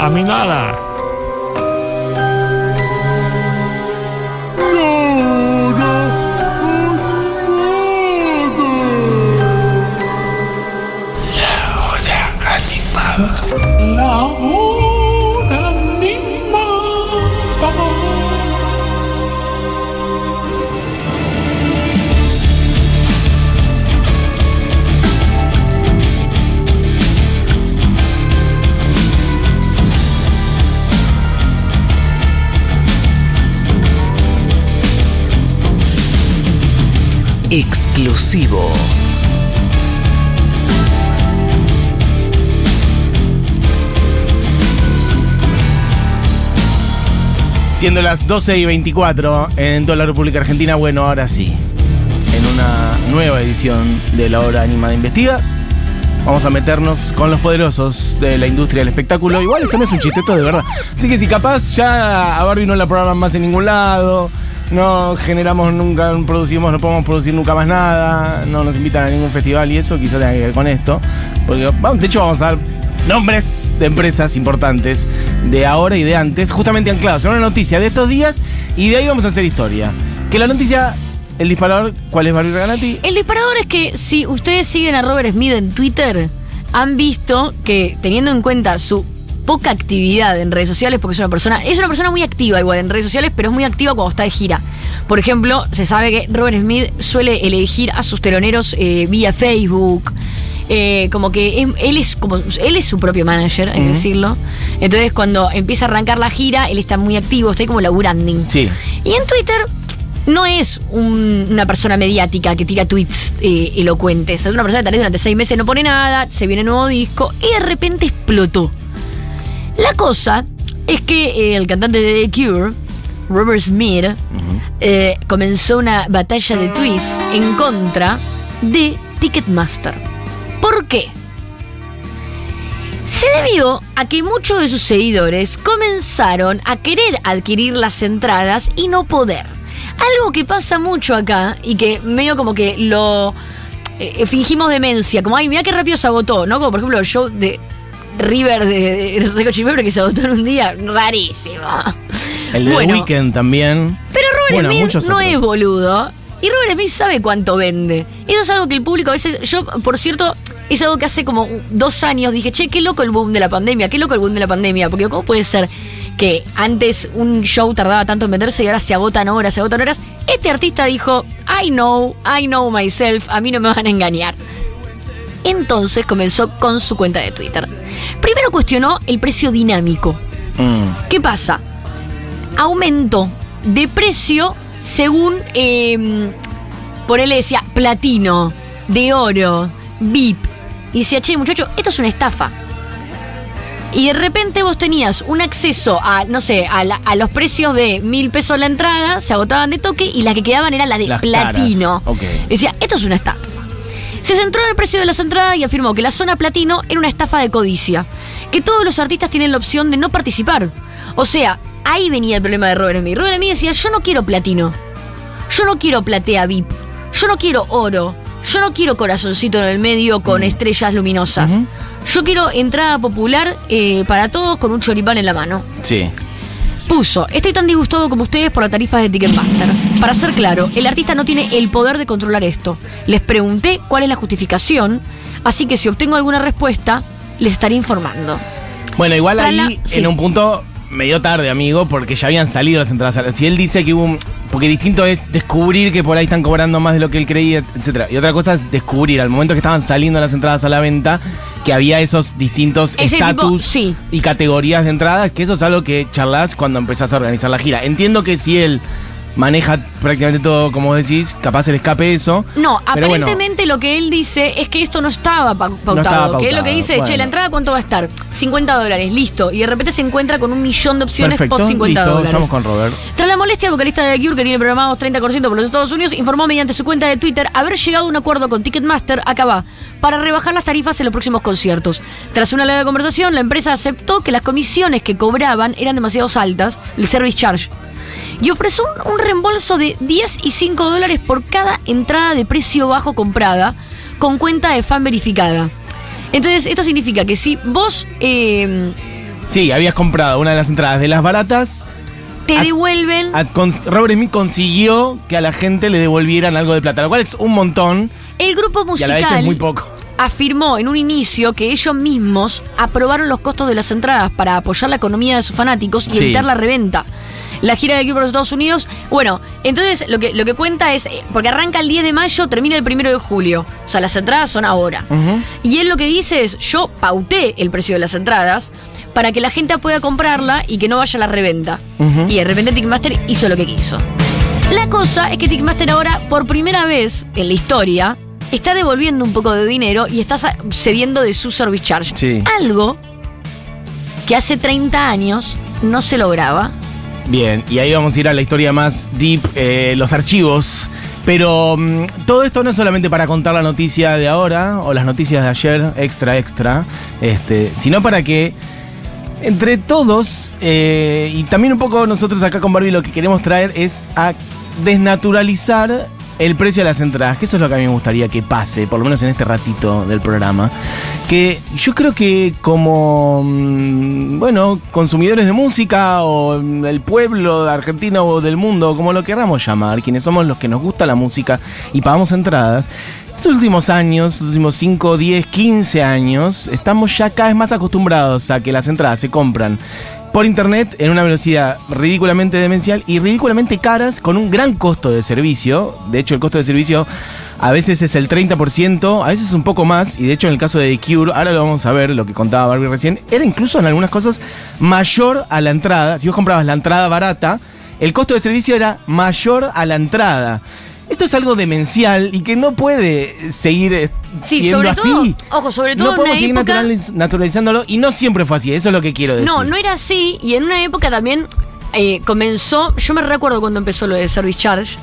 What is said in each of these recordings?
A mí nada. Exclusivo. Siendo las 12 y 24 en toda la República Argentina, bueno, ahora sí. En una nueva edición de la hora animada investiga. Vamos a meternos con los poderosos de la industria del espectáculo. Igual esto no es un chiste, de verdad. Así que si capaz ya a Barbie no la programan más en ningún lado, no generamos nunca, no producimos, no podemos producir nunca más nada, no nos invitan a ningún festival y eso quizás tenga que ver con esto. Porque, de hecho, vamos a dar nombres de empresas importantes de ahora y de antes, justamente anclados en una noticia de estos días y de ahí vamos a hacer historia. Que la noticia, el disparador, ¿cuál es Barbie Regalati? El disparador es que si ustedes siguen a Robert Smith en Twitter, han visto que teniendo en cuenta su poca actividad en redes sociales, porque es una persona, es una persona muy activa igual en redes sociales, pero es muy activa cuando está de gira. Por ejemplo, se sabe que Robert Smith suele elegir a sus teloneros eh, vía Facebook. eh, como que él es como él es su propio manager, hay que decirlo. Entonces cuando empieza a arrancar la gira, él está muy activo, está ahí como laburanding. Sí. Y en Twitter no es un- una persona mediática que tira tweets eh, elocuentes. Es una persona que tal vez durante seis meses no pone nada, se viene un nuevo disco y de repente explotó. La cosa es que eh, el cantante de The Cure, Robert Smith, eh, comenzó una batalla de tweets en contra de Ticketmaster. ¿Por qué? Se debió a que muchos de sus seguidores comenzaron a querer adquirir las entradas y no poder. Algo que pasa mucho acá y que medio como que lo eh, fingimos demencia, como ay, mira qué rápido se agotó, ¿no? Como por ejemplo el show de River de, de Rico Chimembre que se agotó en un día, rarísimo. El de Bueno. The Weeknd también. Pero Robert Bueno, Smith no otros. es boludo. Y Robert Smith sabe cuánto vende. Eso es algo que el público a veces. Yo, por cierto, es algo que hace como dos años dije, che, qué loco el boom de la pandemia, qué loco el boom de la pandemia. Porque, ¿cómo puede ser que antes un show tardaba tanto en venderse y ahora se agotan horas, se agotan horas? Este artista dijo, I know, I know myself, a mí no me van a engañar. Entonces comenzó con su cuenta de Twitter. Primero cuestionó el precio dinámico. Mm. ¿Qué pasa? Aumento de precio según, eh, por él decía, platino, de oro, VIP. Y decía, che, muchacho, esto es una estafa. Y de repente vos tenías un acceso a, no sé, a, la- a los precios de mil pesos la entrada, se agotaban de toque y las que quedaban eran las de Las platino. Decía, esto es una estafa. Se centró en el precio de las entradas y afirmó que la zona platino era una estafa de codicia, que todos los artistas tienen la opción de no participar. O sea, ahí venía el problema de Robert Smith. Robert Smith decía, yo no quiero platino, yo no quiero platea VIP, yo no quiero oro, yo no quiero corazoncito en el medio con estrellas luminosas. Yo quiero entrada popular eh, para todos con un choripán en la mano. Sí. Puso, estoy tan disgustado como ustedes por las tarifas de Ticketmaster. Para ser claro, el artista no tiene el poder de controlar esto. Les pregunté cuál es la justificación, así que si obtengo alguna respuesta, les estaré informando. Bueno, igual Tras ahí, la- sí. en un punto, medio tarde, amigo, porque ya habían salido las entradas. a la- Si él dice que hubo un... Porque distinto es descubrir que por ahí están cobrando más de lo que él creía, etcétera. Y otra cosa es descubrir, al momento que estaban saliendo las entradas a la venta, que había esos distintos estatus sí. y categorías de entradas, que eso es algo que charlas cuando empezás a organizar la gira. Entiendo que si él maneja prácticamente todo, como decís, capaz el escape eso. No, pero bueno, aparentemente lo que él dice es que esto no estaba pa- pautado. estaba Que él lo que dice es, che, bueno. la entrada cuánto va a estar? 50 dólares, listo. Y de repente se encuentra con un millón de opciones perfecto, por 50 listo, dólares. estamos con Robert. Tras la molestia, el vocalista de The Cure, que tiene programados 30% por los Estados Unidos, informó mediante su cuenta de Twitter haber llegado a un acuerdo con Ticketmaster, acá va, para rebajar las tarifas en los próximos conciertos. Tras una larga conversación, la empresa aceptó que las comisiones que cobraban eran demasiado altas, el service charge, y ofreció un, un reembolso de 10 y 5 dólares por cada entrada de precio bajo comprada, con cuenta de fan verificada. Entonces, esto significa que si vos eh, Sí, habías comprado una de las entradas de las baratas. Te devuelven. a- Robert Smith consiguió que a la gente le devolvieran algo de plata, lo cual es un montón El grupo y a la vez es musical muy poco. afirmó en un inicio que ellos mismos aprobaron los costos de las entradas para apoyar la economía de sus fanáticos y Sí. evitar la reventa. La gira del equipo de los Estados Unidos, bueno, entonces lo que, lo que cuenta es, eh, porque arranca el 10 de mayo, termina el 1 de julio. O sea, las entradas son ahora. Y él lo que dice es, yo pauté el precio de las entradas para que la gente pueda comprarla y que no vaya a la reventa. Y de repente Ticketmaster hizo lo que quiso. La cosa es que Ticketmaster ahora, por primera vez en la historia, está devolviendo un poco de dinero y está cediendo de su service charge. Sí. Algo que hace 30 años no se lograba. Bien, y ahí vamos a ir a la historia más deep, eh, los archivos. Pero mm, todo esto no es solamente para contar la noticia de ahora o las noticias de ayer, extra, extra, este, sino para que entre todos, eh, y también un poco nosotros acá con Barbie lo que queremos traer es a desnaturalizar el precio de las entradas, que eso es lo que a mí me gustaría que pase, por lo menos en este ratito del programa. Que yo creo que como, mm, bueno, consumidores de música o mm, el pueblo de Argentina o del mundo, como lo queramos llamar, quienes somos los que nos gusta la música y pagamos entradas, estos últimos años, los últimos 5, 10, 15 años, estamos ya cada vez más acostumbrados a que las entradas se compran por internet en una velocidad ridículamente demencial y ridículamente caras con un gran costo de servicio. De hecho, el costo de servicio a veces es el 30%, a veces un poco más. Y de hecho, en el caso de The Cure, ahora lo vamos a ver, lo que contaba Barbie recién, era incluso en algunas cosas mayor a la entrada. Si vos comprabas la entrada barata, el costo de servicio era mayor a la entrada. Esto es algo demencial y que no puede seguir eh, Sí, siendo sobre así. todo, ojo, sobre todo no en podemos una seguir época- naturaliz- naturalizándolo y no siempre fue así, eso es lo que quiero decir. No, no era así. Y en una época también eh, comenzó. Yo me recuerdo cuando empezó lo de Service Charge.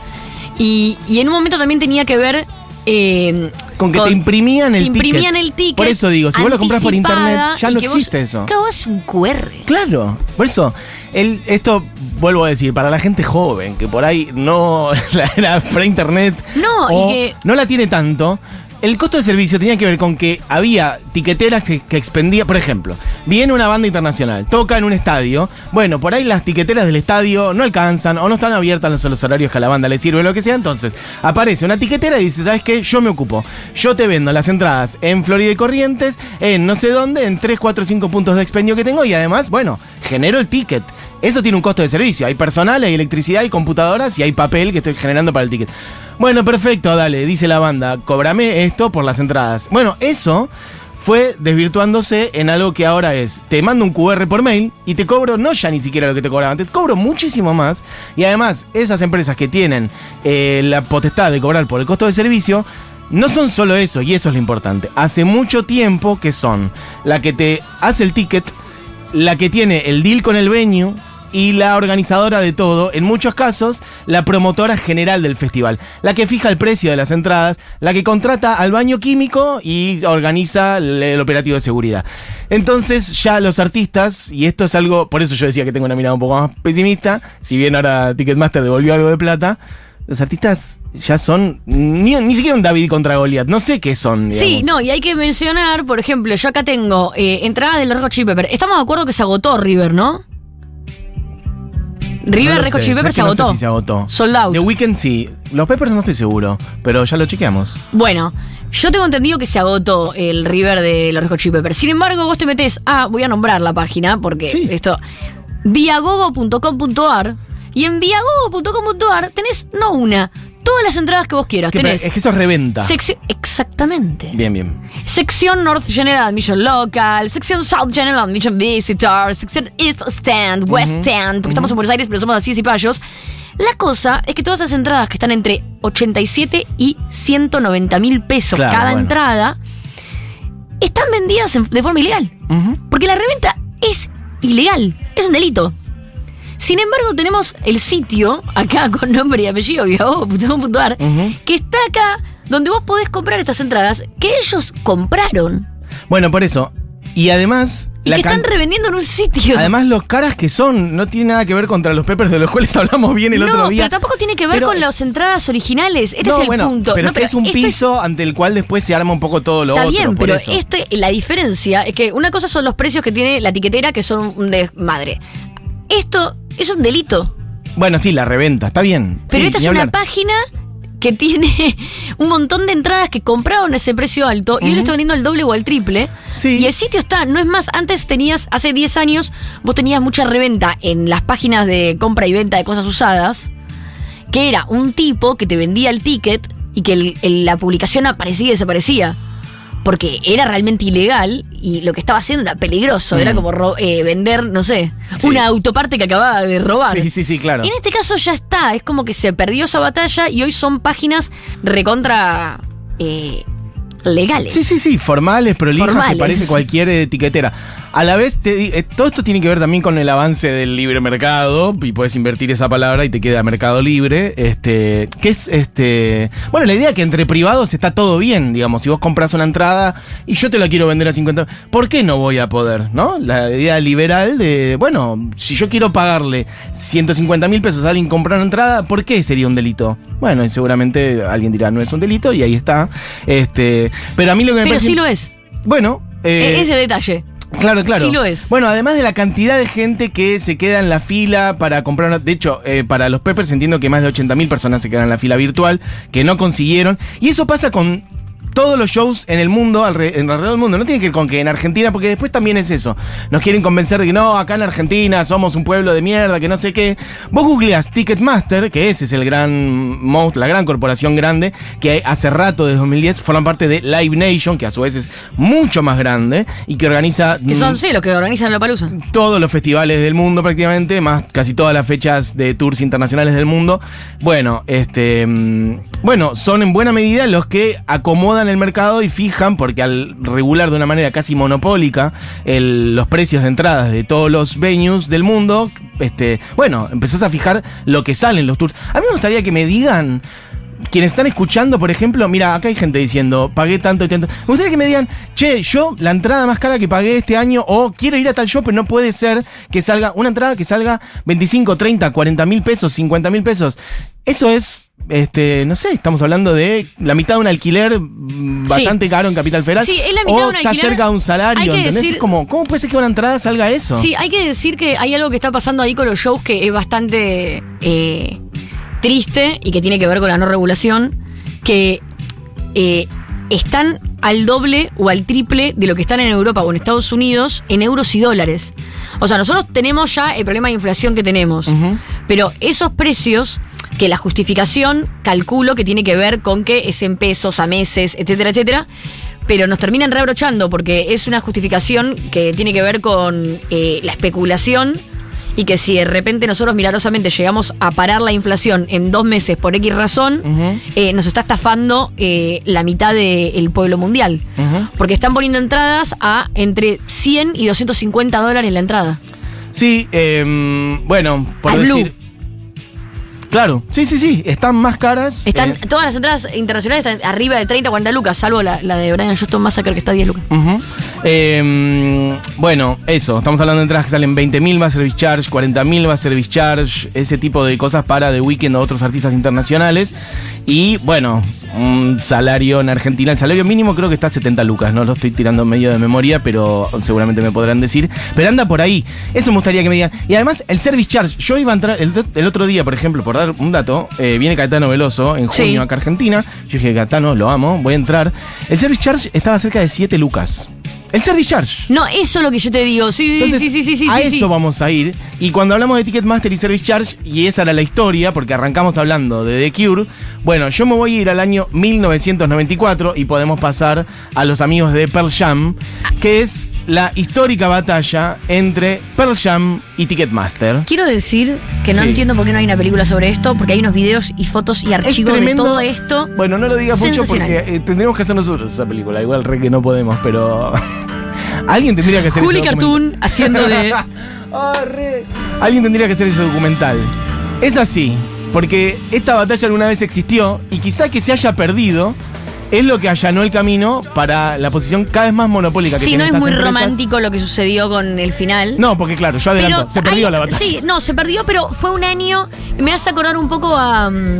Y, y en un momento también tenía que ver. Eh, Con que te imprimían el te imprimían ticket. el ticket. Por eso digo, si vos lo compras por internet, ya no vos- existe eso. Vos es un QR. Claro, por eso, el, esto vuelvo a decir, para la gente joven, que por ahí no la era pre-internet No, y que- no la tiene tanto, el costo de servicio tenía que ver con que había tiqueteras que, expendía, por ejemplo, viene una banda internacional, toca en un estadio, bueno, por ahí las tiqueteras del estadio no alcanzan o no están abiertas los, los horarios que a la banda le sirve, lo que sea, entonces aparece una tiquetera y dice, ¿sabes qué? Yo me ocupo, yo te vendo las entradas en Florida y Corrientes, en no sé dónde, en 3, 4, 5 puntos de expendio que tengo y además, bueno, genero el ticket. Eso tiene un costo de servicio. Hay personal, hay electricidad, hay computadoras y hay papel que estoy generando para el ticket. Bueno, perfecto, dale, dice la banda, cóbrame esto por las entradas. Bueno, eso fue desvirtuándose en algo que ahora es, te mando un QR por mail y te cobro no ya ni siquiera lo que te cobraban, te cobro muchísimo más. Y además, esas empresas que tienen eh, la potestad de cobrar por el costo de servicio, no son solo eso, y eso es lo importante. Hace mucho tiempo que son la que te hace el ticket, la que tiene el deal con el venue y la organizadora de todo, en muchos casos, la promotora general del festival, la que fija el precio de las entradas, la que contrata al baño químico y organiza el, el operativo de seguridad. Entonces ya los artistas, y esto es algo, por eso yo decía que tengo una mirada un poco más pesimista, si bien ahora Ticketmaster devolvió algo de plata, los artistas ya son ni, ni siquiera un David contra Goliath, no sé qué son. Sí, no, y hay que mencionar, por ejemplo, yo acá tengo eh, entradas del Hot Chili Pepper. Estamos de acuerdo que se agotó River, ¿no? River No Red Hot sé, Chili Pepper ¿sabes se que no agotó. sé si se agotó. Sold out. The Weeknd sí. Los Peppers no estoy seguro, pero ya lo chequeamos. Bueno, yo tengo entendido que se agotó el River de los Red Hot Chili Peppers. Sin embargo, vos te metés a, voy a nombrar la página porque Sí. esto, viagogo.com.ar y en viagogo.com.ar tenés no una, todas las entradas que vos quieras. Que- tenés es que eso es reventa. sección, exactamente. Bien, bien. Sección North General Admission Local, sección South General Admission Visitor, sección East Stand, West Stand, porque estamos en Buenos Aires, pero somos así y payos. La cosa es que todas las entradas que están entre 87 y 190 mil pesos Claro, cada bueno. entrada están vendidas en- de forma ilegal. Porque la reventa es ilegal, es un delito. Sin embargo, tenemos el sitio, acá con nombre y apellido, viagogo.com.ar, Ujú. que está acá donde vos podés comprar estas entradas que ellos compraron. Bueno, por eso. Y además, Y La que están revendiendo en un sitio. Además, los caras que son no tiene nada que ver contra los Peppers de los cuales hablamos bien el no, otro día. pero tampoco tiene que ver Pero- con las entradas originales. Este no, es el bueno, punto. Pero No, es que es un piso ante el cual después se arma un poco todo lo Está otro. bien, por pero esto, la diferencia es que una cosa son los precios que tiene la etiquetera, que son un desmadre. Esto es un delito. Bueno, sí, la reventa, está bien. Pero Sí, esta es una página que tiene un montón de entradas que compraron ese precio alto y hoy lo está vendiendo al doble o al triple. Sí. Y el sitio está, no es más, antes tenías, hace 10 años, vos tenías mucha reventa en las páginas de compra y venta de cosas usadas, que era un tipo que te vendía el ticket y que el- el- la publicación aparecía y desaparecía. Porque era realmente ilegal y lo que estaba haciendo era peligroso. Mm. Era como ro- eh, vender, no sé, Sí. una autoparte que acababa de robar. Sí, sí, sí, claro. En este caso ya está, es como que se perdió esa batalla y hoy son páginas recontra eh, legales. Sí, sí, sí, formales, prolijas, Formales. que parece cualquier etiquetera. A la vez, te eh, todo esto tiene que ver también con el avance del libre mercado, y puedes invertir esa palabra y te queda mercado libre. Este, que es este. Bueno, la idea que entre privados está todo bien, digamos. Si vos compras una entrada y yo te la quiero vender a 50, ¿por qué no voy a poder? ¿No? La idea liberal de, bueno, si yo quiero pagarle 150 mil pesos a alguien comprar una entrada, ¿por qué sería un delito? Bueno, y seguramente alguien dirá, no es un delito, y ahí está. Este, pero a mí lo que me Pero parece. sí lo es. Bueno, eh, E- Ese detalle. Claro, claro. Sí lo es. Bueno, además de la cantidad de gente que se queda en la fila para comprar una... De hecho, eh, para los Peppers entiendo que más de 80.000 personas se quedan en la fila virtual, que no consiguieron. Y eso pasa con todos los shows en el mundo, en alrededor del mundo. No tiene que ver con que en Argentina, porque después también es eso. Nos quieren convencer de que no, acá en Argentina somos un pueblo de mierda, que no sé qué. Vos googleás Ticketmaster, que ese es el gran la gran corporación grande, que hace rato, desde 2010, forman parte de Live Nation, que a su vez es mucho más grande y que organiza Que son, mm, sí, los que organizan la palusa. todos los festivales del mundo prácticamente, más casi todas las fechas de tours internacionales del mundo. Bueno, este mm, bueno, son en buena medida los que acomodan el mercado y fijan, porque al regular de una manera casi monopólica los precios de entradas de todos los venues del mundo, este, bueno, empezás a fijar lo que salen los tours. A mí me gustaría que me digan quienes están escuchando, por ejemplo, mira, acá hay gente diciendo, pagué tanto y tanto. Me gustaría que me digan, che, yo la entrada más cara que pagué este año, o quiero ir a tal show, pero no puede ser que salga, una entrada que salga 25, 30, 40 mil pesos, 50 mil pesos. Eso es, este, no sé, estamos hablando de la mitad de un alquiler mm, bastante caro en Capital Federal. Sí, es la mitad o de un está cerca de un salario, Hay que ¿entendés? decir- Es como, ¿cómo puede ser que una entrada salga eso? Sí, hay que decir que hay algo que está pasando ahí con los shows que es bastante eh, triste y que tiene que ver con la no regulación, que eh, están al doble o al triple de lo que están en Europa o en Estados Unidos en euros y dólares. O sea, nosotros tenemos ya el problema de inflación que tenemos, pero esos precios que la justificación calculo que tiene que ver con que es en pesos a meses, etcétera, etcétera. Pero nos terminan reabrochando porque es una justificación que tiene que ver con eh, la especulación y que si de repente nosotros milagrosamente llegamos a parar la inflación en dos meses por X razón, eh, nos está estafando eh, la mitad del pueblo mundial. Porque están poniendo entradas a entre 100 y 250 dólares la entrada. Sí, em, bueno, por decir. Claro, sí, sí, sí, están más caras. Están, eh, todas las entradas internacionales están arriba de 30, 40 lucas, salvo la, la de Brian Johnston Massacre que está a 10 lucas. Eh, bueno, eso, estamos hablando de entradas que salen 20.000 va a service charge, 40.000 va a service charge, ese tipo de cosas para The Weeknd o otros artistas internacionales. Y bueno, un salario en Argentina, el salario mínimo creo que está a 70 lucas, no lo estoy tirando medio de memoria, pero seguramente me podrán decir. Pero anda por ahí, eso me gustaría que me digan. Y además, el service charge, yo iba a entrar, el, el otro día, por ejemplo, por dar un dato, eh, viene Caetano Veloso en Sí. junio acá a Argentina. Yo dije, Caetano, lo amo, voy a entrar. El service charge estaba cerca de 7 lucas. El service charge. No, eso es lo que yo te digo. Sí, sí, Entonces, sí, sí, sí, sí. a sí, eso sí. vamos a ir. Y cuando hablamos de Ticketmaster y Service Charge, y esa era la historia, porque arrancamos hablando de The Cure, bueno, yo me voy a ir al año 1994 y podemos pasar a los amigos de Pearl Jam, que es la histórica batalla entre Pearl Jam y Ticketmaster. Quiero decir que no Sí. entiendo por qué no hay una película sobre esto, porque hay unos videos y fotos y archivos de todo esto. Bueno, no lo digas mucho porque eh, tendríamos que hacer nosotros esa película. Igual re que no podemos, pero. Alguien tendría que hacer Juli ese Cartoon haciendo de. Ah, re. Alguien tendría que hacer ese documental. Es así, porque esta batalla alguna vez existió y quizá que se haya perdido es lo que allanó el camino para la posición cada vez más monopólica que Sí, no tienen es estas muy empresas. romántico lo que sucedió con el final. No, porque claro, yo adelanto, se perdió hay- la batalla. Sí, no, se perdió, pero fue un año. Me hace acordar un poco a. mm,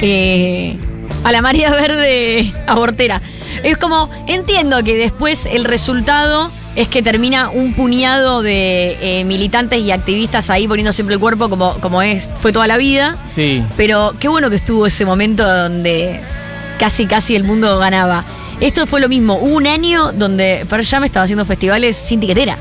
eh, a la María Verde abortera. Es como, entiendo que después el resultado es que termina un puñado de eh, militantes y activistas ahí poniendo siempre el cuerpo como, como es, fue toda la vida. Sí. Pero qué bueno que estuvo ese momento donde casi casi el mundo ganaba. Esto fue lo mismo. Hubo un año donde Pearl Jam estaba haciendo festivales sin tiquetera.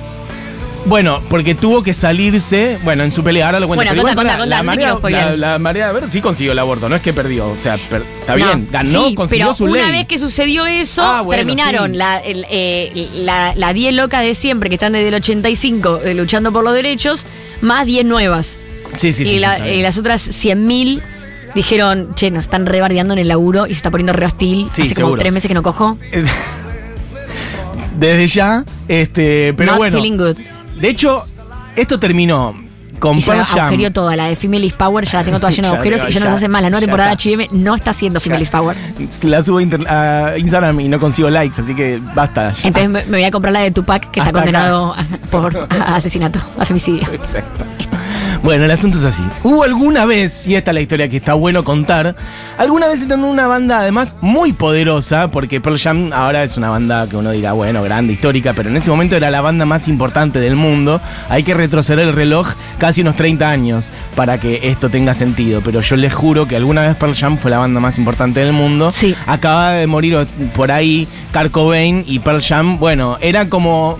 Bueno, porque tuvo que salirse, bueno, en su pelea, ahora lo cuento. Bueno, contá, contá, contá, la no marea, spoilear. la, la marea verde sí consiguió el aborto, no es que perdió, o sea, per- está No, bien, ganó, sí, consiguió pero su una ley. vez que sucedió eso, Ah, bueno, terminaron sí. la, el, eh, la, la 10 locas de siempre, que están desde el 85 eh, luchando por los derechos, más 10 nuevas. Sí, sí, sí. y, sí, la- y las otras 100.000 dijeron, che, nos están rebardeando en el laburo y se está poniendo re hostil. Sí, Hace como seguro. tres meses que no cojo. Desde ya, este, pero Not bueno. feeling good. De hecho, esto terminó con Y se Pearl Jam. agujerió toda, la de Female is Power, ya la tengo toda llena de Ya agujeros y ya no ya- nos hace mal. La nueva ya temporada está. HM no está haciendo Female is Power. La subo a inter- a Instagram y no consigo likes, así que basta. Entonces me, me voy a comprar la de Tupac, que está acá. condenado a- por a- asesinato, a femicidio. Exacto. Bueno, el asunto es así. Hubo alguna vez, y esta es la historia que está bueno contar, alguna vez teniendo una banda además muy poderosa, porque Pearl Jam ahora es una banda que uno dirá, bueno, grande, histórica, pero en ese momento era la banda más importante del mundo. Hay que retroceder el reloj casi unos 30 años para que esto tenga sentido, pero yo les juro que alguna vez Pearl Jam fue la banda más importante del mundo. Sí. Acaba de morir por ahí Kurt Cobain y Pearl Jam, bueno, era como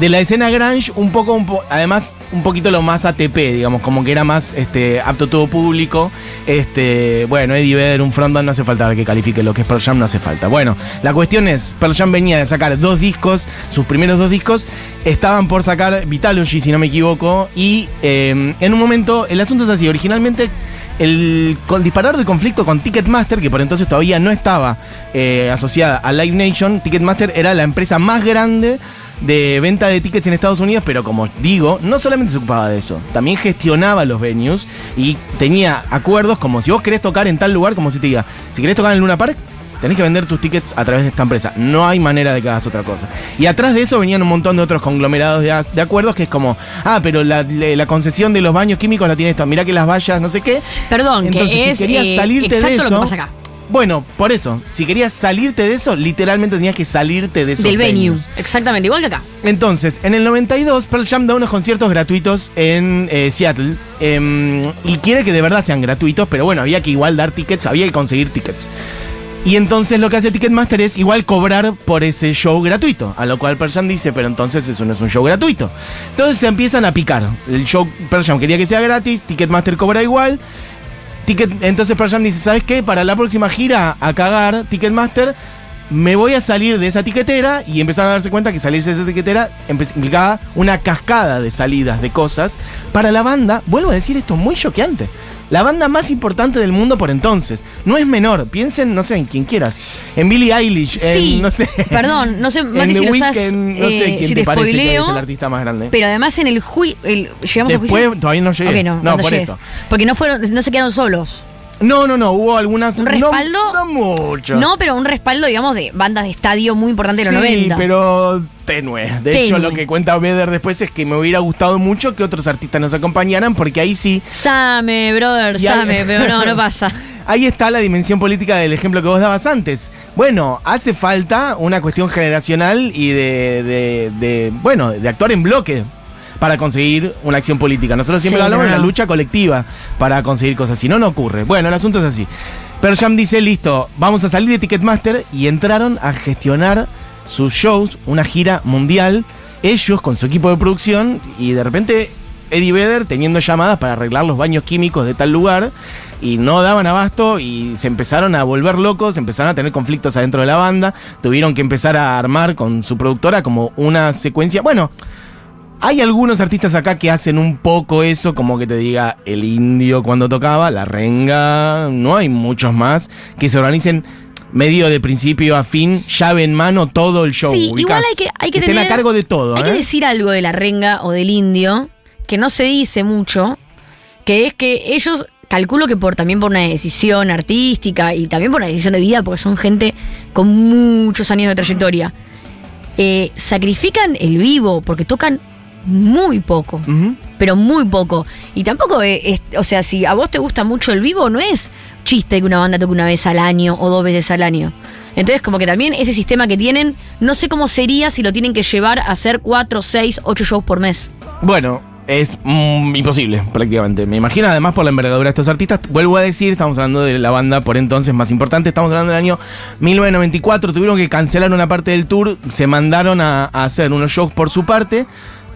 de la escena grunge un poco, un po- además un poquito lo más ATP, digamos, como que era más este apto todo público. Este, bueno, Eddie Vedder, un frontman, no hace falta que califique lo que es Pearl no hace falta. Bueno, la cuestión es, Pearl Jam venía de sacar dos discos, sus primeros dos discos, estaban por sacar Vitalogy, si no me equivoco, y eh, en un momento, el asunto es así, originalmente el disparar de conflicto con Ticketmaster, que por entonces todavía no estaba eh, asociada a Live Nation, Ticketmaster era la empresa más grande de venta de tickets en Estados Unidos, pero como digo, no solamente se ocupaba de eso, también gestionaba los venues y tenía acuerdos como si vos querés tocar en tal lugar, como si te diga, si querés tocar en Luna Park, tenés que vender tus tickets a través de esta empresa. No hay manera de que hagas otra cosa. Y atrás de eso venían un montón de otros conglomerados de, de acuerdos que es como, ah, pero la, concesión de los baños químicos la tiene esto, mirá que las vallas, no sé qué. Perdón, Entonces, que si querías eh, salirte de lo eso, que pasa acá. Bueno, por eso, si querías salirte de eso, literalmente tenías que salirte de esos Del venue. venues. Exactamente, igual que acá. Entonces, en el 92, Pearl Jam da unos conciertos gratuitos en eh, Seattle. em, y quiere que de verdad sean gratuitos, pero bueno, había que igual dar tickets, había que conseguir tickets. Y entonces lo que hace Ticketmaster es igual cobrar por ese show gratuito. A lo cual Pearl Jam dice, pero entonces eso no es un show gratuito. Entonces se empiezan a picar. El show Pearl Jam quería que sea gratis, Ticketmaster cobra igual. Ticket, entonces Pearl Jam dice, ¿sabes qué? Para la próxima gira a cagar Ticketmaster, me voy a salir de esa tiquetera y empezaron a darse cuenta que salirse de esa tiquetera implicaba una cascada de salidas de cosas para la banda, vuelvo a decir esto muy choqueante, la banda más importante del mundo por entonces. No es menor, piensen, no sé, en quien quieras, en Billie Eilish, en, no sé. perdón, no sé, en Mati, The si lo estás, Weeknd, eh, quién si te, te parece que spoileo, es el artista más grande. Pero además en el juicio, llegamos Después a juicio. todavía no llegué. No, por llegues. eso. Porque no fueron, no se quedaron solos. No, no, no, hubo algunas... ¿Un respaldo? No, mucho. No, pero un respaldo, digamos, de bandas de estadio muy importante de los sí, 90. pero tenue. De hecho, lo que cuenta Vedder después es que me hubiera gustado mucho que otros artistas nos acompañaran, porque ahí sí, Same, brother, same, pero no, no pasa. ahí está la dimensión política del ejemplo que vos dabas antes. Bueno, hace falta una cuestión generacional y de, de- de, bueno, de actuar en bloque para conseguir una acción política. Nosotros siempre Sí, hablamos no, de la lucha colectiva para conseguir cosas. Si no, no ocurre. Bueno, el asunto es así. Pero Jam dice, listo, vamos a salir de Ticketmaster y entraron a gestionar sus shows, una gira mundial, ellos con su equipo de producción y de repente Eddie Vedder teniendo llamadas para arreglar los baños químicos de tal lugar y no daban abasto y se empezaron a volver locos, empezaron a tener conflictos adentro de la banda, tuvieron que empezar a armar con su productora como una secuencia, bueno, hay algunos artistas acá que hacen un poco eso, como que te diga el indio cuando tocaba, la renga, no hay muchos más que se organicen medio de principio a fin, llave en mano, todo el show. Sí, ubicás, igual hay que, hay que tener- a cargo de todo. Hay ¿eh? que decir algo de la renga o del indio que no se dice mucho, que es que ellos calculo que por también por una decisión artística y también por una decisión de vida, porque son gente con muchos años de trayectoria, eh, sacrifican el vivo porque tocan muy poco, pero muy poco. Y tampoco es, es- o sea, si a vos te gusta mucho el vivo, no es chiste que una banda toque una vez al año o dos veces al año. Entonces, como que también ese sistema que tienen, no sé cómo sería si lo tienen que llevar a hacer cuatro, seis, ocho shows por mes. Bueno, es mm, imposible prácticamente. Me imagino además por la envergadura de estos artistas. Vuelvo a decir, estamos hablando de la banda por entonces más importante. Estamos hablando del año 1994. Tuvieron que cancelar una parte del tour. Se mandaron a, a hacer unos shows por su parte.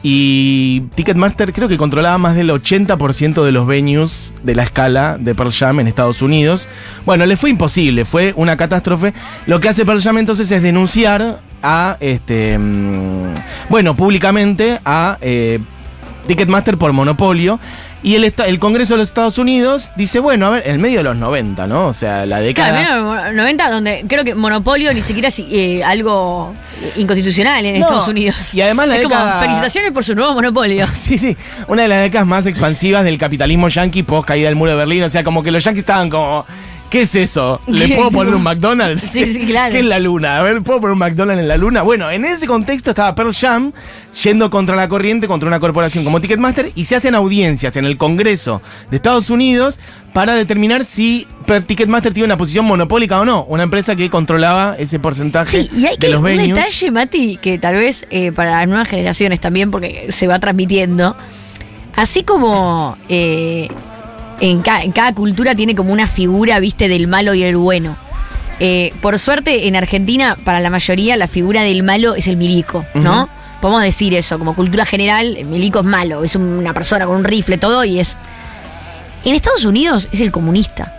Y Ticketmaster creo que controlaba más del 80% de los venues de la escala de Pearl Jam en Estados Unidos. Bueno, le fue imposible, fue una catástrofe. Lo que hace Pearl Jam entonces es denunciar a, este, mm, bueno, públicamente a eh, Ticketmaster por monopolio. Y el, el Congreso de los Estados Unidos dice, bueno, a ver, en medio de los 90, ¿no? O sea, la década... Claro, en los 90, donde creo que monopolio ni siquiera es eh, algo inconstitucional en No, Estados Unidos. y además la es década- como felicitaciones por su nuevo monopolio. Sí, sí, una de las décadas más expansivas del capitalismo yanqui post caída del muro de Berlín. O sea, como que los yanquis estaban como, ¿qué es eso? ¿Le puedo poner un McDonald's? Sí, sí, claro. ¿Qué es la luna? A ver, ¿puedo poner un McDonald's en la luna? Bueno, en ese contexto estaba Pearl Jam yendo contra la corriente, contra una corporación como Ticketmaster y se hacen audiencias en el Congreso de Estados Unidos para determinar si Ticketmaster tiene una posición monopólica o no. Una empresa que controlaba ese porcentaje Sí, y hay de que los un venues. detalle, Mati, que tal vez eh, para las nuevas generaciones también, porque se va transmitiendo. Así como eh, en, ca- en cada cultura tiene como una figura, viste, del malo y el bueno. Eh, por suerte, en Argentina, para la mayoría, la figura del malo es el milico, ¿no? Podemos decir eso, como cultura general, el milico es malo, es una persona con un rifle, todo, y es. En Estados Unidos es el comunista.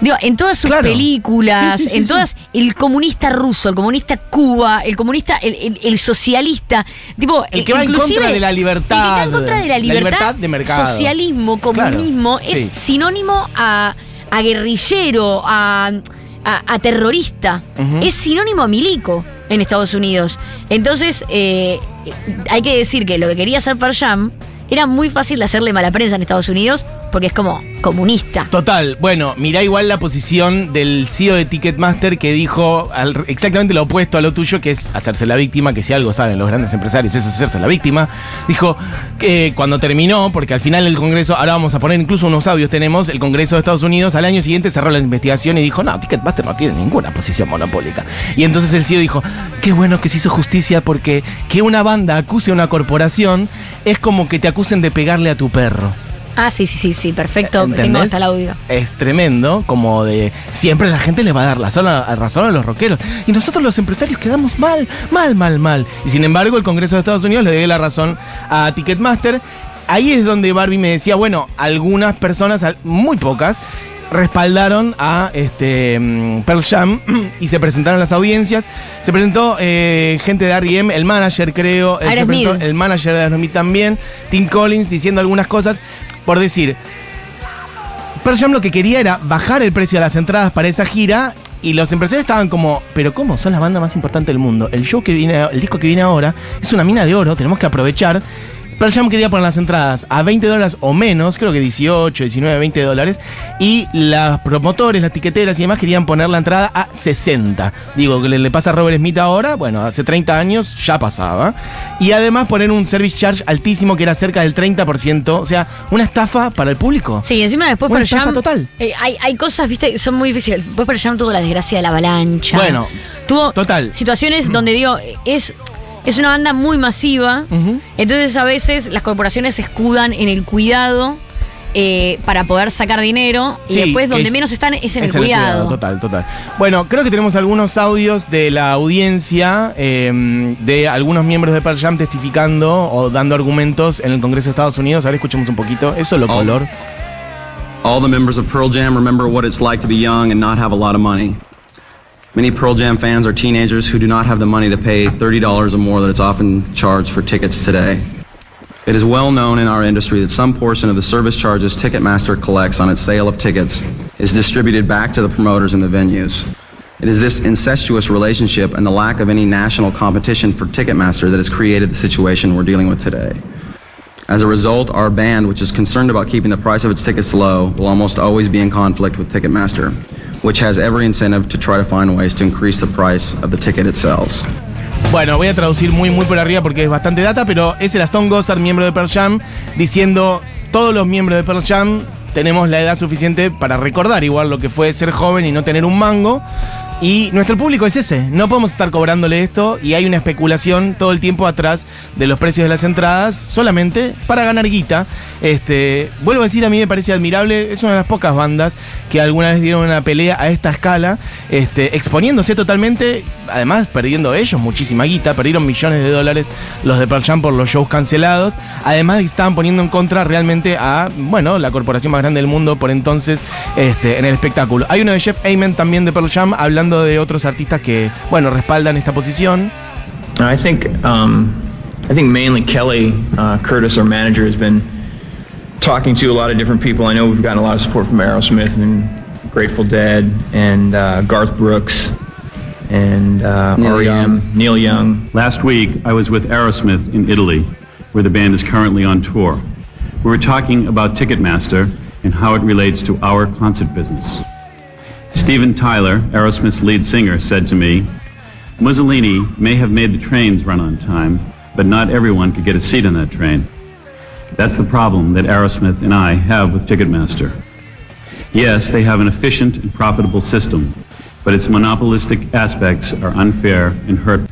Digo, en todas sus Claro. películas, Sí, sí, sí, en todas, el comunista ruso, el comunista Cuba, el comunista, el, el- el socialista, tipo, El que va en contra de la libertad. El que va en contra de la La libertad, de mercado. socialismo, Claro, comunismo, es sinónimo a, a guerrillero, a, a- a terrorista. Es sinónimo a milico en Estados Unidos. Entonces, eh, hay que decir que lo que quería hacer Pearl Jam era muy fácil de hacerle mala prensa en Estados Unidos porque es como comunista. Total, bueno, mirá igual la posición del CEO de Ticketmaster que dijo exactamente lo opuesto a lo tuyo, que es hacerse la víctima, que si algo saben los grandes empresarios es hacerse la víctima. Dijo que cuando terminó, porque al final el Congreso, ahora vamos a poner incluso unos audios, tenemos el Congreso de Estados Unidos, al año siguiente cerró la investigación y dijo, no, Ticketmaster no tiene ninguna posición monopólica. Y entonces el CEO dijo, qué bueno que se hizo justicia porque que una banda acuse a una corporación es como que te acusen de pegarle a tu perro. Ah, sí, sí, sí, sí, perfecto. ¿Entendés? Tengo hasta el audio. Es tremendo, como de siempre la gente le va a dar la razón a, a razón a los rockeros. Y nosotros los empresarios quedamos mal, mal, mal, mal. Y sin embargo, el Congreso de Estados Unidos le dio la razón a Ticketmaster. Ahí es donde Barbie me decía, bueno, algunas personas, muy pocas, respaldaron a este mm, Pearl Jam y se presentaron las audiencias. Se presentó eh, gente de R.E.M., el manager creo, eh, se presentó el manager de Aerosmith también, Tim Collins diciendo algunas cosas. Por decir, Pearl Jam lo que quería era bajar el precio de las entradas para esa gira y los empresarios estaban como, pero ¿cómo? Son la banda más importante del mundo. El show que viene, el disco que viene ahora es una mina de oro, tenemos que aprovechar. Pearl Jam quería poner las entradas a 20 dólares o menos, creo que 18, 19, 20 dólares. Y los promotores, las tiqueteras y demás querían poner la entrada a 60. Digo, que le, le pasa a Robert Smith ahora, bueno, hace 30 años ya pasaba. Y además poner un service charge altísimo que era cerca del 30%. O sea, una estafa para el público. Sí, encima después Una Pearl estafa Jam. total. eh, hay, hay cosas, viste, son muy difíciles. Después Pearl Jam tuvo la desgracia de la avalancha. Bueno, tuvo total. situaciones donde digo, es, es una banda muy masiva. Entonces a veces las corporaciones se escudan en el cuidado eh, para poder sacar dinero. Sí, y después donde menos están es en Es el cuidado. Total, total. Bueno, creo que tenemos algunos audios de la audiencia eh, de algunos miembros de Pearl Jam testificando o dando argumentos en el Congreso de Estados Unidos. Ahora escuchemos un poquito. Eso lo Oh. color. All the members of Pearl Jam remember what it's like to be young and not have a lot of money. Many Pearl Jam fans are teenagers who do not have the money to pay $30 or more that it's often charged for tickets today. It is well known in our industry that some portion of the service charges Ticketmaster collects on its sale of tickets is distributed back to the promoters and the venues. It is this incestuous relationship and the lack of any national competition for Ticketmaster that has created the situation we're dealing with today. As a result, our band, which is concerned about keeping the price of its tickets low, will almost always be in conflict with Ticketmaster, which has every incentive to try to find ways to increase the price of the ticket it sells. Bueno, voy a traducir muy muy por arriba porque es bastante data, pero es el Aston Gossard, miembro de Pearl Jam, diciendo todos los miembros de Pearl Jam tenemos la edad suficiente para recordar igual lo que fue ser joven y no tener un mango. Y nuestro público es ese, no podemos estar cobrándole esto y hay una especulación todo el tiempo atrás de los precios de las entradas solamente para ganar guita. Este, vuelvo a decir, a mí me parece admirable, es una de las pocas bandas que alguna vez dieron una pelea a esta escala, este, exponiéndose totalmente, además perdiendo ellos muchísima guita, perdieron millones de dólares los de Pearl Jam por los shows cancelados, además estaban poniendo en contra realmente a, bueno, la corporación más grande del mundo por entonces este, en el espectáculo. Hay uno de Jeff Amen también de Pearl Jam hablando de otros artistas que, bueno, respaldan esta posición. I think um, I think mainly Kelly uh, Curtis, our manager, has been talking to a lot of different people. I know we've gotten a lot of support from Aerosmith and Grateful Dead and uh, Garth Brooks and uh, Neil REM, Young. Neil Young. Last week, I was with Aerosmith in Italy, where the band is currently on tour. We were talking about Ticketmaster and how it relates to our concert business. Steven Tyler, Aerosmith's lead singer, said to me, Mussolini may have made the trains run on time, but not everyone could get a seat on that train. That's the problem that Aerosmith and I have with Ticketmaster. Yes, they have an efficient and profitable system, but its monopolistic aspects are unfair and hurt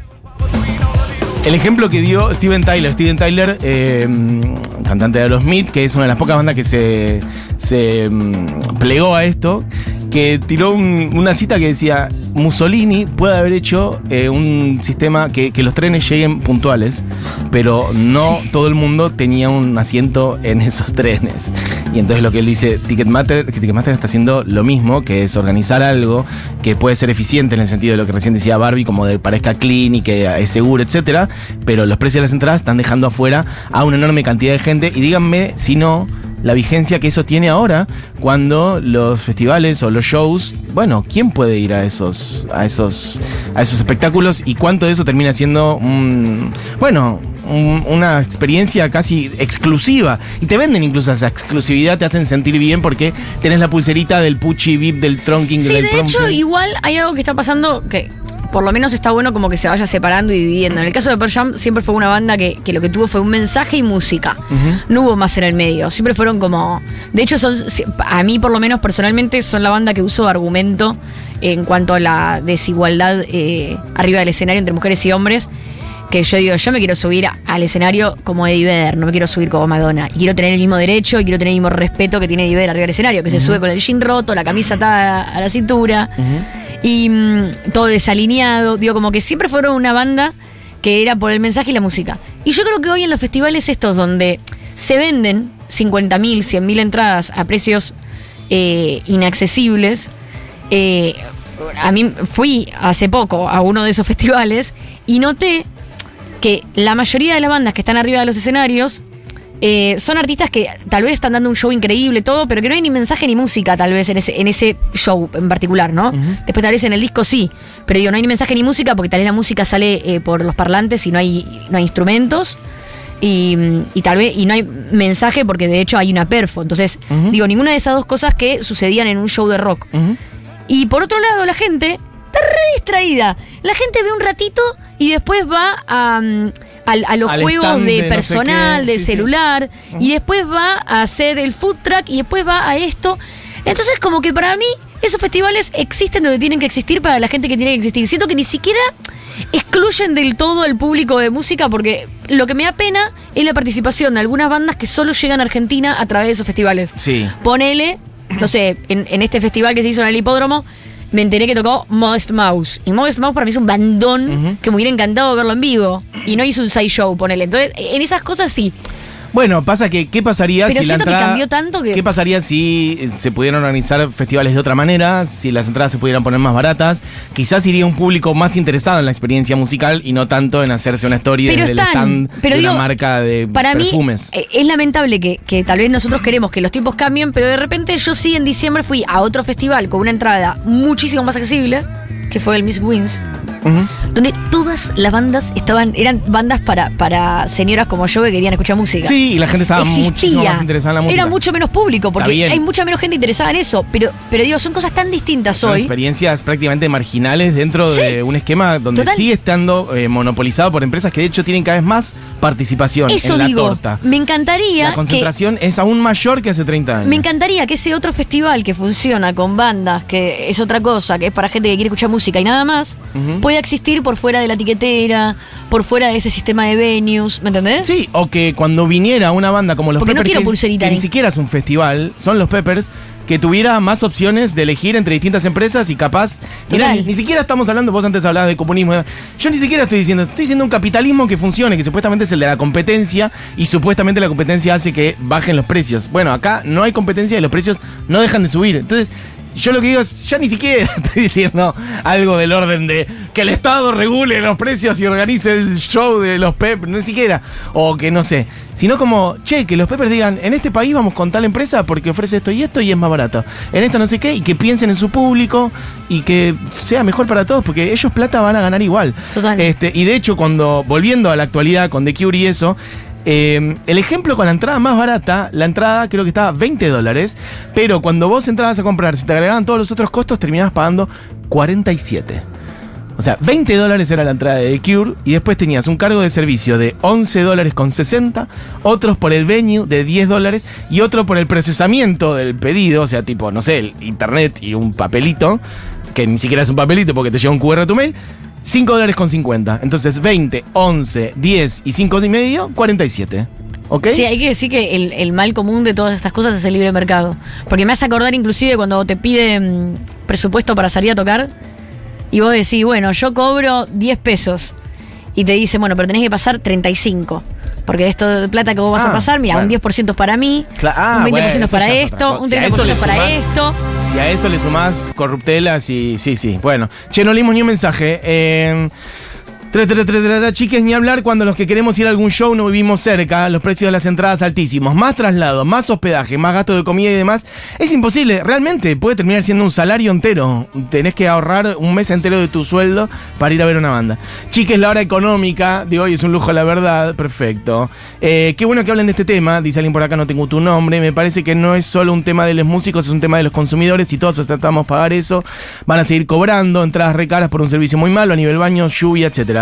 El ejemplo que dio Steven Tyler, Steven Tyler, eh, cantante de Aerosmith, que es una de las pocas bandas que se, se mm, plegó a esto, que tiró un- una cita que decía, Mussolini puede haber hecho eh, un sistema que, que los trenes lleguen puntuales, pero no todo el mundo tenía un asiento en esos trenes. Y entonces lo que él dice, Ticketmaster, que Ticketmaster está haciendo lo mismo, que es organizar algo que puede ser eficiente en el sentido de lo que recién decía Barbie, como de parezca clean y que es seguro, etcétera, pero los precios de las entradas están dejando afuera a una enorme cantidad de gente y díganme si no la vigencia que eso tiene ahora cuando los festivales o los shows, bueno, ¿quién puede ir a esos a esos a esos espectáculos y cuánto de eso termina siendo un bueno, un- una experiencia casi exclusiva y te venden incluso esa exclusividad, te hacen sentir bien porque tenés la pulserita del Pucci VIP del Tronking Sí, del de hecho, igual hay algo que está pasando que por lo menos está bueno como que se vaya separando y dividiendo. En el caso de Pearl Jam siempre fue una banda que, que lo que tuvo fue un mensaje y música. No hubo más en el medio. Siempre fueron como... De hecho, son a mí por lo menos personalmente son la banda que uso argumento en cuanto a la desigualdad eh, arriba del escenario entre mujeres y hombres. Que yo digo, yo me quiero subir al escenario como Eddie Vedder, no me quiero subir como Madonna. Y quiero tener el mismo derecho y quiero tener el mismo respeto que tiene Eddie Vedder arriba del escenario, que se sube con el jean roto, la camisa atada a la cintura y mm, todo desalineado. Digo, como que siempre fueron una banda que era por el mensaje y la música. Y yo creo que hoy en los festivales estos donde se venden 50.000, 100.000 entradas a precios eh, inaccesibles, eh, a mí fui hace poco a uno de esos festivales y noté que la mayoría de las bandas que están arriba de los escenarios eh, son artistas que tal vez están dando un show increíble, todo, pero que no hay ni mensaje ni música, tal vez, en ese, en ese show en particular, ¿no? Después tal vez en el disco sí, pero digo, no hay ni mensaje ni música porque tal vez la música sale eh, por los parlantes y no hay, no hay instrumentos. Y, y tal vez, y no hay mensaje porque de hecho hay una perfo. Entonces, digo, ninguna de esas dos cosas que sucedían en un show de rock. Y por otro lado, la gente está re distraída. La gente ve un ratito y después va a, mm, al- a los Al juegos de de no sé personal, qué, de sí, sí. celular, y después va a hacer el food truck y después va a esto. Entonces, como que para mí, esos festivales existen donde tienen que existir para la gente que tiene que existir. Siento que ni siquiera excluyen del todo al público de música porque lo que me da pena es la participación de algunas bandas que solo llegan a Argentina a través de esos festivales. Sí. Ponele, no sé, en, en este festival que se hizo en el hipódromo, me enteré que tocó Modest Mouse. Y Modest Mouse para mí es un bandón que me hubiera encantado verlo en vivo. Y no hizo un side show, ponele. Entonces, en esas cosas sí. Bueno, pasa que, ¿qué pasaría Pero si la siento que cambió tanto que- ¿Qué pasaría si eh, se pudieran organizar festivales de otra manera? Si las entradas se pudieran poner más baratas. Quizás iría un público más interesado en la experiencia musical y no tanto en hacerse una story Pero desde el están. stand Pero de digo, una marca de para perfumes. mí eh, es lamentable que, que tal vez nosotros queremos que los tiempos cambien, pero de repente yo sí en diciembre fui a otro festival con una entrada muchísimo más accesible que fue el Miss Wins, donde todas las bandas estaban, eran bandas para, para señoras como yo que querían escuchar música. Sí, y la gente estaba muchísimo más interesada en la música. Era mucho menos público, porque hay mucha menos gente interesada en eso. Pero, pero digo, son cosas tan distintas Son hoy. experiencias prácticamente marginales dentro de un esquema donde Total. sigue estando eh, monopolizado por empresas que de hecho tienen cada vez más participación Eso en la digo, torta. me encantaría La que concentración es aún mayor que hace 30 años. Me encantaría que ese otro festival que funciona con bandas, que es otra cosa, que es para gente que quiere escuchar música y nada más, pueda existir por fuera de la etiquetera, por fuera de ese sistema de venues, ¿me entendés? Sí, o que cuando viniera una banda como los Porque no Peppers, quiero que, pulserita que ni siquiera es un festival, son los Peppers, que tuviera más opciones de elegir entre distintas empresas y capaz. Mirá, ni, ni siquiera estamos hablando, vos antes hablabas de comunismo. Yo ni siquiera estoy diciendo, estoy diciendo un capitalismo que funcione, que supuestamente es el de la competencia y supuestamente la competencia hace que bajen los precios. Bueno, acá no hay competencia y los precios no dejan de subir. Entonces. Yo lo que digo es, ya ni siquiera estoy diciendo algo del orden de que el Estado regule los precios y organice el show de los Peppers, ni siquiera. O que no sé. Sino como, che, que los Peppers digan, en este país vamos con tal empresa porque ofrece esto y esto y es más barato. En esto no sé qué, y que piensen en su público y que sea mejor para todos, porque ellos plata van a ganar igual. Total. Este, y de hecho, cuando, volviendo a la actualidad con The Cure y eso, eh, el ejemplo con la entrada más barata, la entrada creo que estaba 20 dólares, pero cuando vos entrabas a comprar, si te agregaban todos los otros costos, terminabas pagando 47. O sea, 20 dólares era la entrada de The Cure y después tenías un cargo de servicio de 11 dólares con 60, otros por el venue de 10 dólares y otro por el procesamiento del pedido, o sea, tipo, no sé, el internet y un papelito, que ni siquiera es un papelito porque te llega un QR a tu mail, 5 dólares con 50. Entonces 20, 11, 10 y 5 y medio, 47. ¿Ok? Sí, hay que decir que el, el mal común de todas estas cosas es el libre mercado. Porque me hace acordar inclusive cuando te piden presupuesto para salir a tocar y vos decís, bueno, yo cobro 10 pesos. Y te dicen, bueno, pero tenés que pasar 35. Porque esto de plata que vos vas Ah, a pasar, mira, un 10% es para mí, Cla- ah, un 20% bueno, es para es esto, un Si a 30% eso le es para esto. Si a eso le sumás corruptelas y. Sí, sí. Bueno, che, no leímos ni un mensaje. Eh, tra, tra, tra, tra, chiques, ni hablar cuando los que queremos ir a algún show no vivimos cerca, los precios de las entradas altísimos, más traslado, más hospedaje, más gasto de comida y demás. Es imposible, realmente puede terminar siendo un salario entero. Tenés que ahorrar un mes entero de tu sueldo para ir a ver una banda. Chiques, la hora económica de hoy es un lujo, la verdad. Perfecto. Eh, qué bueno que hablen de este tema. Dice alguien por acá, no tengo tu nombre. Me parece que no es solo un tema de los músicos, es un tema de los consumidores y todos tratamos de pagar eso. Van a seguir cobrando entradas recaras por un servicio muy malo a nivel baño, lluvia, etcétera.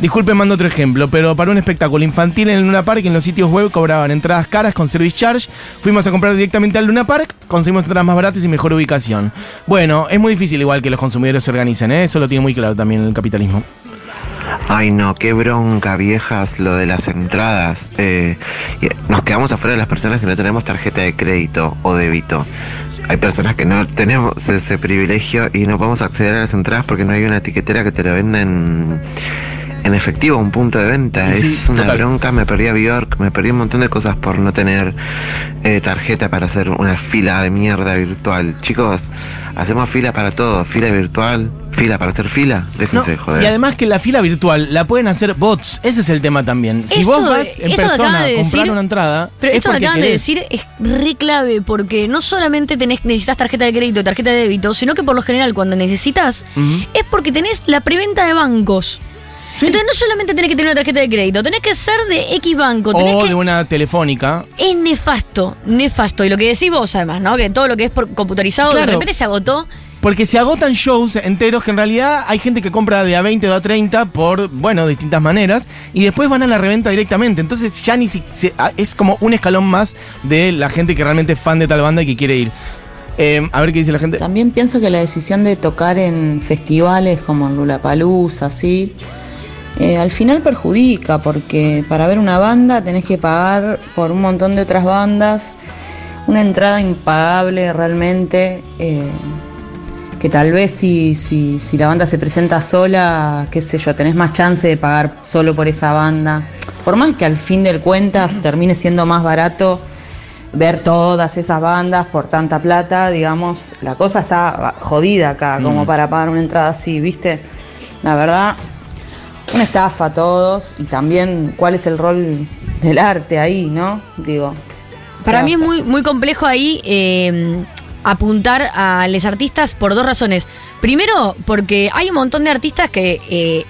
Disculpen, mando otro ejemplo, pero para un espectáculo infantil en el Luna Park, en los sitios web cobraban entradas caras con service charge. Fuimos a comprar directamente al Luna Park, conseguimos entradas más baratas y mejor ubicación. Bueno, es muy difícil igual que los consumidores se organicen, ¿eh? eso lo tiene muy claro también el capitalismo. Ay no, qué bronca viejas lo de las entradas. Eh, y nos quedamos afuera de las personas que no tenemos tarjeta de crédito o débito. Hay personas que no tenemos ese privilegio y no podemos acceder a las entradas porque no hay una etiquetera que te lo venda en, en efectivo, un punto de venta. Sí, es una total. bronca, me perdí a Bjork, me perdí un montón de cosas por no tener eh, tarjeta para hacer una fila de mierda virtual. Chicos, hacemos fila para todo, fila virtual, fila para hacer fila, déjense No, joder. y además que la fila virtual la pueden hacer bots, ese es el tema también. Si Esto vos vas en persona acaban a de comprar decir- una entrada, Pero es esto que acaban de decir es re clave porque no solamente tenés, necesitas tarjeta de crédito tarjeta de débito, sino que por lo general cuando necesitas es porque tenés la preventa de bancos. Sí. Entonces no solamente tenés que tener una tarjeta de crédito, tenés que ser de X banco, tenés O que... de una telefónica. Es nefasto, nefasto. Y lo que decís vos además, ¿no? Que todo lo que es por computarizado de repente se agotó. Porque se agotan shows enteros que en realidad hay gente que compra de a 20 o a 30 por, bueno, distintas maneras y después van a la reventa directamente. Entonces ya ni si, se- ah, es como un escalón más de la gente que realmente es fan de tal banda y que quiere ir. Eh, a ver qué dice la gente. También pienso que la decisión de tocar en festivales como Lulapalooza, así, eh, al final perjudica, porque para ver una banda tenés que pagar por un montón de otras bandas, una entrada impagable realmente, eh, que tal vez si, si, si la banda se presenta sola, qué sé yo, tenés más chance de pagar solo por esa banda. Por más que al fin del cuentas termine siendo más barato ver todas esas bandas por tanta plata, digamos, la cosa está jodida acá, como para pagar una entrada así, ¿viste? La verdad, una estafa a todos y también cuál es el rol del arte ahí, ¿no? Digo. Para ¿qué mí es muy, muy complejo ahí. eh, apuntar a los artistas por dos razones. Primero, porque hay un montón de artistas que eh,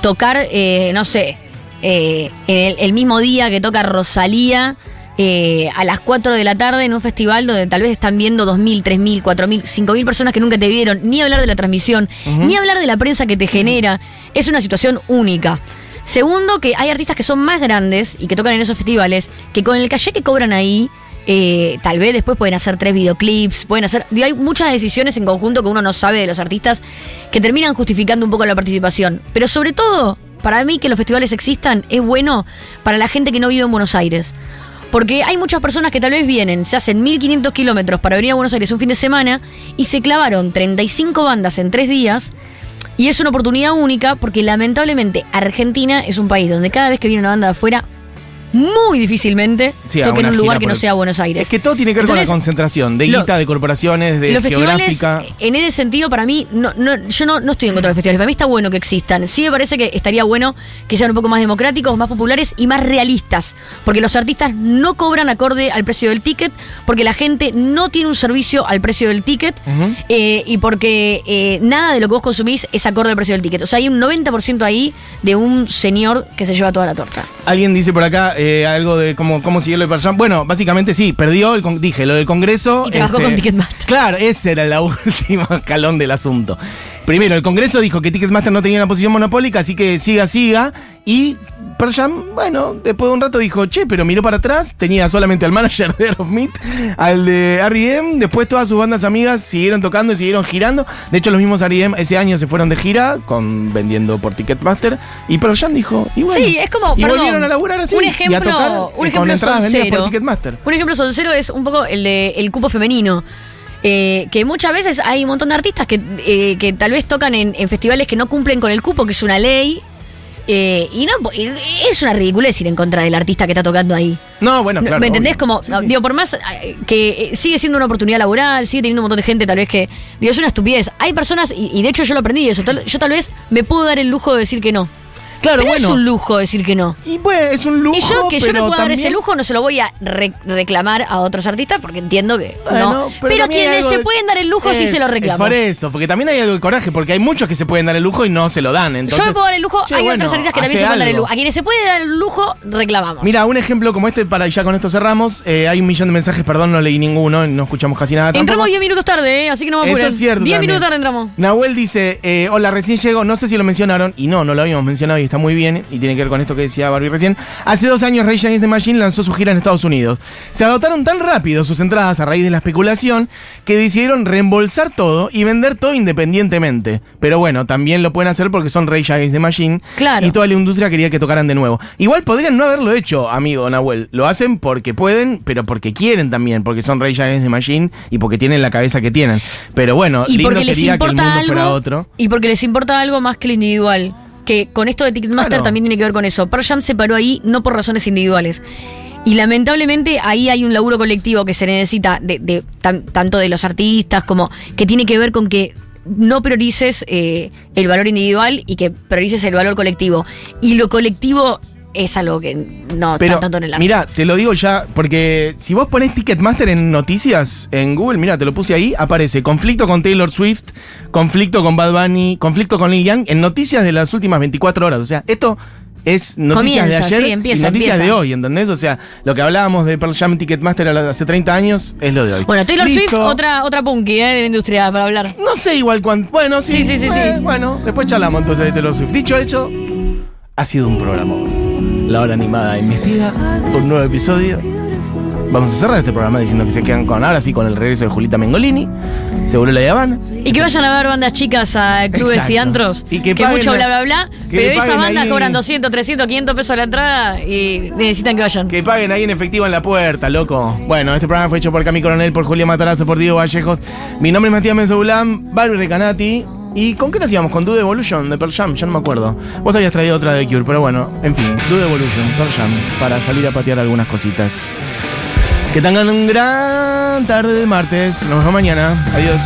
tocar, eh, no sé, eh, en el, el mismo día que toca Rosalía. eh, a las 4 de la tarde en un festival donde tal vez están viendo 2.000, 3.000, 4.000, 5.000 personas que nunca te vieron, ni hablar de la transmisión, ni hablar de la prensa que te genera, es una situación única. Segundo, que hay artistas que son más grandes y que tocan en esos festivales, que con el caché que cobran ahí, eh, tal vez después pueden hacer tres videoclips, pueden hacer. hay muchas decisiones en conjunto que uno no sabe de los artistas que terminan justificando un poco la participación. Pero sobre todo, para mí que los festivales existan es bueno para la gente que no vive en Buenos Aires. Porque hay muchas personas que tal vez vienen, se hacen 1500 kilómetros para venir a Buenos Aires un fin de semana y se clavaron 35 bandas en tres días. Y es una oportunidad única porque lamentablemente Argentina es un país donde cada vez que viene una banda de afuera, muy difícilmente Sí, a toca en una un lugar que no sea Buenos Aires. Es que todo tiene que ver con la concentración de lo- guita, de corporaciones, de los festivales, geográfica. en ese sentido, para mí, no, no, yo no, no estoy en contra de los festivales. Para mí está bueno que existan. Sí me parece que estaría bueno que sean un poco más democráticos, más populares y más realistas. Porque los artistas no cobran acorde al precio del ticket, porque la gente no tiene un servicio al precio del ticket eh, y porque eh, nada de lo que vos consumís es acorde al precio del ticket. O sea, hay un 90% ahí de un señor que se lleva toda la torta. Alguien dice por acá eh, algo de cómo, cómo siguió lo de Pearl Jam. Bueno, básicamente sí, perdió, el con- dije, lo del Congreso. este, Y trabajó con Ticketmaster. Claro, ese era el último escalón del asunto. Primero, el Congreso dijo que Ticketmaster no tenía una posición monopólica, así que siga, siga. Y Pearl Jam, bueno, después de un rato dijo, che, pero miró para atrás, tenía solamente al manager de Aerosmith, al de R.E.M., después todas sus bandas amigas siguieron tocando y siguieron girando. De hecho, los mismos R.E.M. ese año se fueron de gira, con vendiendo por Ticketmaster, y Pearl Jam dijo, y bueno. Sí, es como. Y perdón, volvieron a laburar así. Un y a ejemplo, tocar un eh, con ejemplo entradas vendidas por soncero. Ticketmaster. Un ejemplo soncero es un poco el de el cupo femenino. Eh, que muchas veces hay un montón de artistas que, eh, que tal vez tocan en, en festivales que no cumplen con el cupo, que es una ley. eh, y no es una ridiculez ir en contra del artista que está tocando ahí. No, bueno, claro. ¿Me entendés? obvio. Como, Sí, sí. digo, por más eh, que sigue siendo una oportunidad laboral, sigue teniendo un montón de gente, tal vez que. Digo, es una estupidez. Hay personas, y, y de hecho yo lo aprendí eso. tal- yo tal vez me puedo dar el lujo de decir que no. Claro, Pero bueno. es un lujo decir que no. Y bueno, es un lujo. Y yo que yo pero pueda dar ese también- lujo no se lo voy a re- reclamar a otros artistas porque entiendo que Bueno, no. pero Pero, también quienes algo se de- pueden dar el lujo sí Eh, se lo reclaman. Por eso, porque también hay algo de coraje, porque hay muchos que se pueden dar el lujo y no se lo dan. Entonces, yo me puedo dar el lujo, Che, hay bueno, otros artistas que también se pueden dar el algo. lujo. A quienes se puede dar el lujo, reclamamos. Mira, un ejemplo como este, para ya con esto cerramos. eh, hay un millón de mensajes, perdón, no leí ninguno, no escuchamos casi nada. entramos tampoco. 10 minutos tarde, ¿eh? así que no me Eso apuren. es cierto. 10 también. minutos tarde entramos. Nahuel dice: Hola, recién llego. No sé si lo mencionaron, y no, no lo habíamos mencionado y está muy bien. Y tiene que ver con esto que decía Barbie recién. Hace dos años, Rage Against the Machine lanzó su gira en Estados Unidos. Se agotaron tan rápido sus entradas a raíz de la especulación que decidieron reembolsar todo y vender todo independientemente. Pero bueno, también lo pueden hacer porque son Rage Against the Machine. Claro. Y toda la industria quería que tocaran de nuevo. Igual podrían no haberlo hecho, amigo Nahuel. Lo hacen porque pueden, pero porque quieren también, porque son Rage Against the Machine y porque tienen la cabeza que tienen. Pero bueno, Y lindo sería que el mundo fuera algo. otro. Y porque les importa algo más que lo individual. Que con esto de Ticketmaster Claro. también tiene que ver con eso. Pearl Jam se paró ahí no por razones individuales. Y lamentablemente ahí hay un laburo colectivo que se necesita de, de tan- tanto de los artistas como que tiene que ver con que no priorices eh, el valor individual y que priorices el valor colectivo. Y lo colectivo es algo que no Pero, está tanto en el arte. mira, te lo digo ya, porque si vos ponés Ticketmaster en noticias en Google, mira, te lo puse ahí, aparece conflicto con Taylor Swift, conflicto con Bad Bunny, conflicto con Lil Young, en noticias de las últimas 24 horas. O sea, esto es noticias Comienza, de ayer sí, empieza, y noticias empieza. de hoy, ¿entendés? O sea, lo que hablábamos de Pearl Jam Ticketmaster hace 30 años es lo de hoy. Bueno, Taylor Listo. Swift, otra, otra punky eh, de la industria para hablar. No sé igual cuánto. Bueno, sí. Sí, sí, sí, eh, sí. Bueno, después charlamos entonces de Taylor Swift. Dicho hecho, ha sido un programa. La hora animada investiga. Un nuevo episodio. Vamos a cerrar este programa diciendo que se quedan con ahora sí con el regreso de Julita Mengolini. Seguro la Habana. Y que vayan a ver bandas chicas a clubes y antros. Y que que mucho la- bla bla bla. Pero esas bandas ahí- cobran 200, 300, 500 pesos a la entrada y necesitan que vayan. Que paguen ahí en efectivo en la puerta, loco. Bueno, este programa fue hecho por Cami Coronel, por Julia Matarazo, por Diego Vallejos. Mi nombre es Matías Menzoulán, Barbie Recanati. ¿Y con qué nos íbamos? ¿Con Dude Evolution de Pearl Jam? Ya no me acuerdo. Vos habías traído otra de Cure, pero bueno, en fin, Dude Evolution, Pearl Jam, para salir a patear algunas cositas. Que tengan un gran tarde de martes. Nos vemos mañana. Adiós.